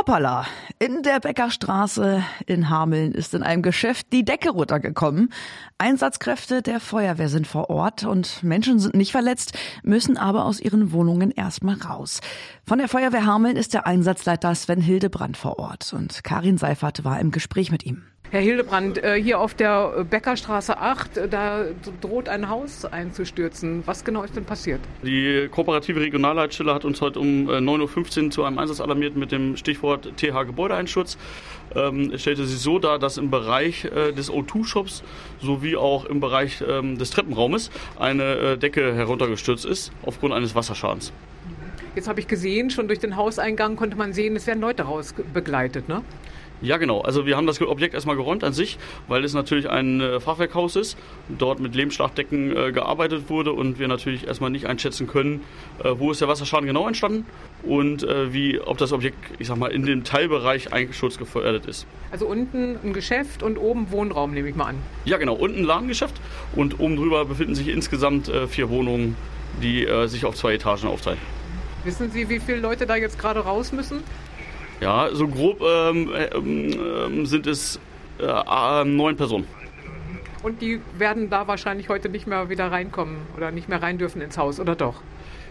Hoppala! In der Bäckerstraße in Hameln ist in einem Geschäft die Decke runtergekommen. Einsatzkräfte der Feuerwehr sind vor Ort und Menschen sind nicht verletzt, müssen aber aus ihren Wohnungen erstmal raus. Von der Feuerwehr Hameln ist der Einsatzleiter Sven Hildebrand vor Ort und Karin Seifert war im Gespräch mit ihm. Herr Hildebrand, äh, hier auf der Bäckerstraße 8, äh, da droht ein Haus einzustürzen. Was genau ist denn passiert? Die kooperative Regionalleitstelle hat uns heute um 9.15 äh, Uhr zu einem Einsatz alarmiert mit dem Stichwort TH Gebäudeeinsturz. Ähm, es stellte sich so dar, dass im Bereich des O2-Shops sowie auch im Bereich ähm, des Treppenraumes eine Decke heruntergestürzt ist aufgrund eines Wasserschadens. Jetzt habe ich gesehen, schon durch den Hauseingang konnte man sehen, es werden Leute raus begleitet, ne? Ja, genau. Also wir haben das Objekt erstmal geräumt an sich, weil es natürlich ein äh, Fachwerkhaus ist, dort mit Lehmschlagdecken äh, gearbeitet wurde und wir natürlich erstmal nicht einschätzen können, äh, wo ist der Wasserschaden genau entstanden und äh, wie, ob das Objekt, ich sag mal, in dem Teilbereich eingeschutzgefährdet ist. Also unten ein Geschäft und oben Wohnraum, nehme ich mal an. Ja, genau. Unten ein Ladengeschäft und oben drüber befinden sich insgesamt äh, vier Wohnungen, die äh, sich auf zwei Etagen aufteilen. Wissen Sie, wie viele Leute da jetzt gerade raus müssen? Ja, so grob ähm, ähm, sind es äh, äh, neun Personen. Und die werden da wahrscheinlich heute nicht mehr wieder reinkommen oder nicht mehr rein dürfen ins Haus, oder doch?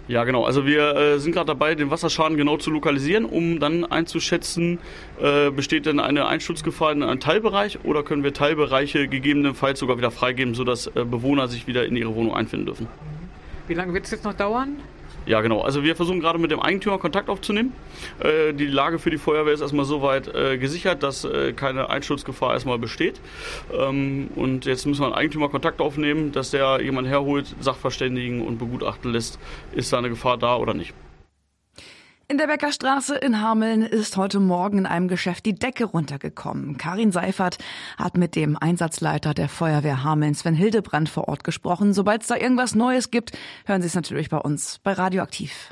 Ja, genau. Also wir äh, sind gerade dabei, den Wasserschaden genau zu lokalisieren, um dann einzuschätzen, äh, besteht denn eine Einschutzgefahr in einem Teilbereich oder können wir Teilbereiche gegebenenfalls sogar wieder freigeben, sodass äh, Bewohner sich wieder in ihre Wohnung einfinden dürfen. Wie lange wird es jetzt noch dauern? Ja, genau. Also wir versuchen gerade mit dem Eigentümer Kontakt aufzunehmen. Äh, die Lage für die Feuerwehr ist erstmal soweit äh, gesichert, dass äh, keine Einschutzgefahr erstmal besteht. Ähm, und jetzt müssen wir dem Eigentümer Kontakt aufnehmen, dass der jemand herholt, Sachverständigen und begutachten lässt, ist da eine Gefahr da oder nicht. In der Bäckerstraße in Hameln ist heute Morgen in einem Geschäft die Decke runtergekommen. Karin Seifert hat mit dem Einsatzleiter der Feuerwehr Hameln, Sven Hildebrand, vor Ort gesprochen. Sobald es da irgendwas Neues gibt, hören Sie es natürlich bei uns bei Radioaktiv.